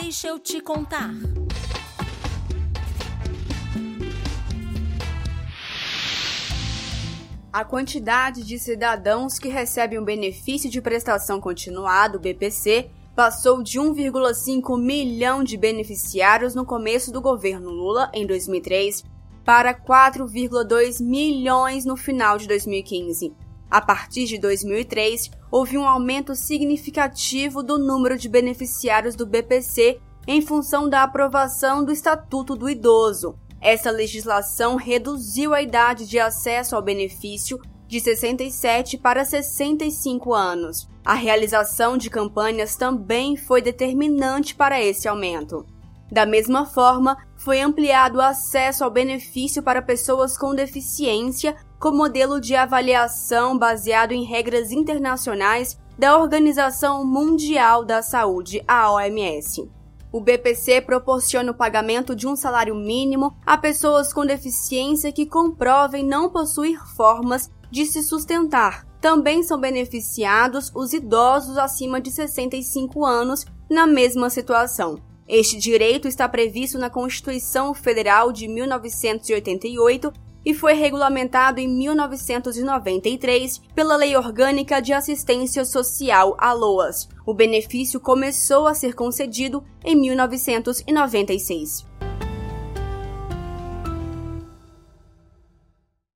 Deixa eu te contar. A quantidade de cidadãos que recebem o benefício de prestação continuada, BPC, passou de 1,5 milhão de beneficiários no começo do governo Lula, em 2003, para 4,2 milhões no final de 2015. A partir de 2003, houve um aumento significativo do número de beneficiários do BPC em função da aprovação do Estatuto do Idoso. Essa legislação reduziu a idade de acesso ao benefício de 67 para 65 anos. A realização de campanhas também foi determinante para esse aumento. Da mesma forma, foi ampliado o acesso ao benefício para pessoas com deficiência, com modelo de avaliação baseado em regras internacionais da Organização Mundial da Saúde, a OMS. O BPC proporciona o pagamento de um salário mínimo a pessoas com deficiência que comprovem não possuir formas de se sustentar. Também são beneficiados os idosos acima de 65 anos na mesma situação. Este direito está previsto na Constituição Federal de 1988 e foi regulamentado em 1993 pela Lei Orgânica de Assistência Social, a LOAS. O benefício começou a ser concedido em 1996.